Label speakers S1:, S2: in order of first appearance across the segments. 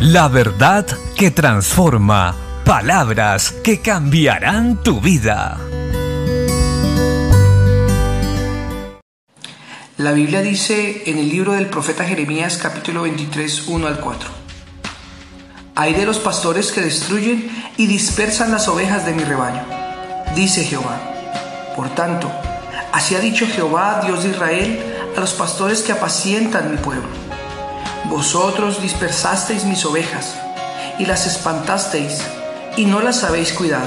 S1: La verdad que transforma. Palabras que cambiarán tu vida.
S2: La Biblia dice en el libro del profeta Jeremías capítulo 23, 1 al 4. Hay de los pastores que destruyen y dispersan las ovejas de mi rebaño, dice Jehová. Por tanto, así ha dicho Jehová, Dios de Israel, a los pastores que apacientan mi pueblo vosotros dispersasteis mis ovejas y las espantasteis y no las habéis cuidado.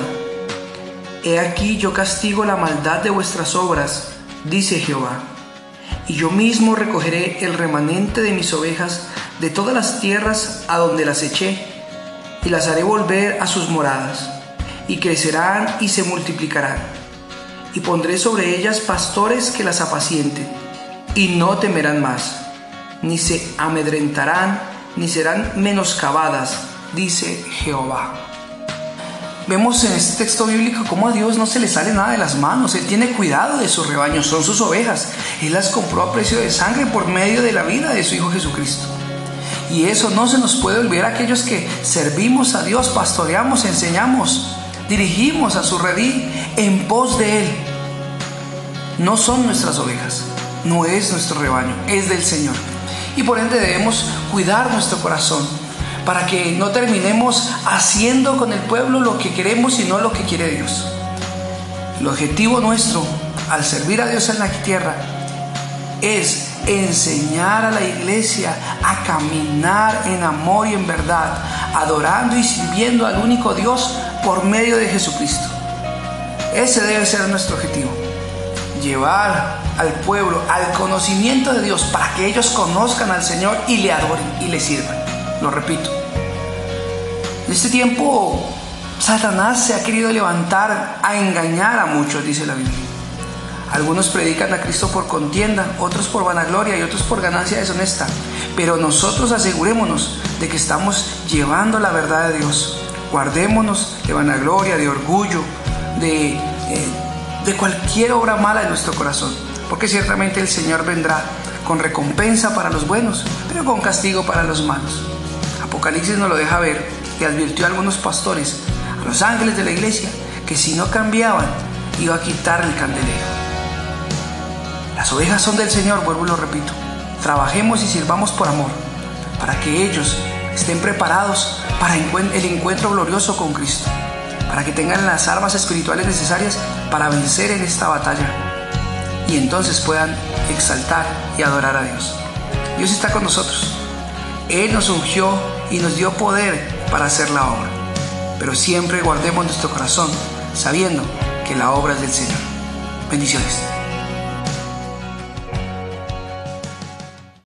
S2: He aquí yo castigo la maldad de vuestras obras, dice Jehová, y yo mismo recogeré el remanente de mis ovejas de todas las tierras a donde las eché, y las haré volver a sus moradas, y crecerán y se multiplicarán, y pondré sobre ellas pastores que las apacienten, y no temerán más ni se amedrentarán, ni serán menoscabadas, dice Jehová. Vemos en este texto bíblico cómo a Dios no se le sale nada de las manos. Él tiene cuidado de sus rebaños, son sus ovejas. Él las compró a precio de sangre por medio de la vida de su Hijo Jesucristo. Y eso no se nos puede olvidar a aquellos que servimos a Dios, pastoreamos, enseñamos, dirigimos a su redil en pos de Él. No son nuestras ovejas, no es nuestro rebaño, es del Señor y por ende debemos cuidar nuestro corazón para que no terminemos haciendo con el pueblo lo que queremos y no lo que quiere Dios. El objetivo nuestro al servir a Dios en la tierra es enseñar a la iglesia a caminar en amor y en verdad, adorando y sirviendo al único Dios por medio de Jesucristo. Ese debe ser nuestro objetivo. Llevar al pueblo al conocimiento de Dios para que ellos conozcan al Señor y le adoren y le sirvan. Lo repito. En este tiempo, Satanás se ha querido levantar a engañar a muchos, dice la Biblia. Algunos predican a Cristo por contienda, otros por vanagloria y otros por ganancia deshonesta. Pero nosotros asegurémonos de que estamos llevando la verdad de Dios. Guardémonos de vanagloria, de orgullo, de, eh, de cualquier obra mala en nuestro corazón porque ciertamente el Señor vendrá con recompensa para los buenos, pero con castigo para los malos. Apocalipsis nos lo deja ver y advirtió a algunos pastores, a los ángeles de la iglesia, que si no cambiaban, iba a quitar el candelero. Las ovejas son del Señor, vuelvo y lo repito. Trabajemos y sirvamos por amor, para que ellos estén preparados para el encuentro glorioso con Cristo, para que tengan las armas espirituales necesarias para vencer en esta batalla y entonces puedan exaltar y adorar a Dios. Dios está con nosotros. Él nos ungió y nos dio poder para hacer la obra. Pero siempre guardemos nuestro corazón sabiendo que la obra es del Señor. Bendiciones.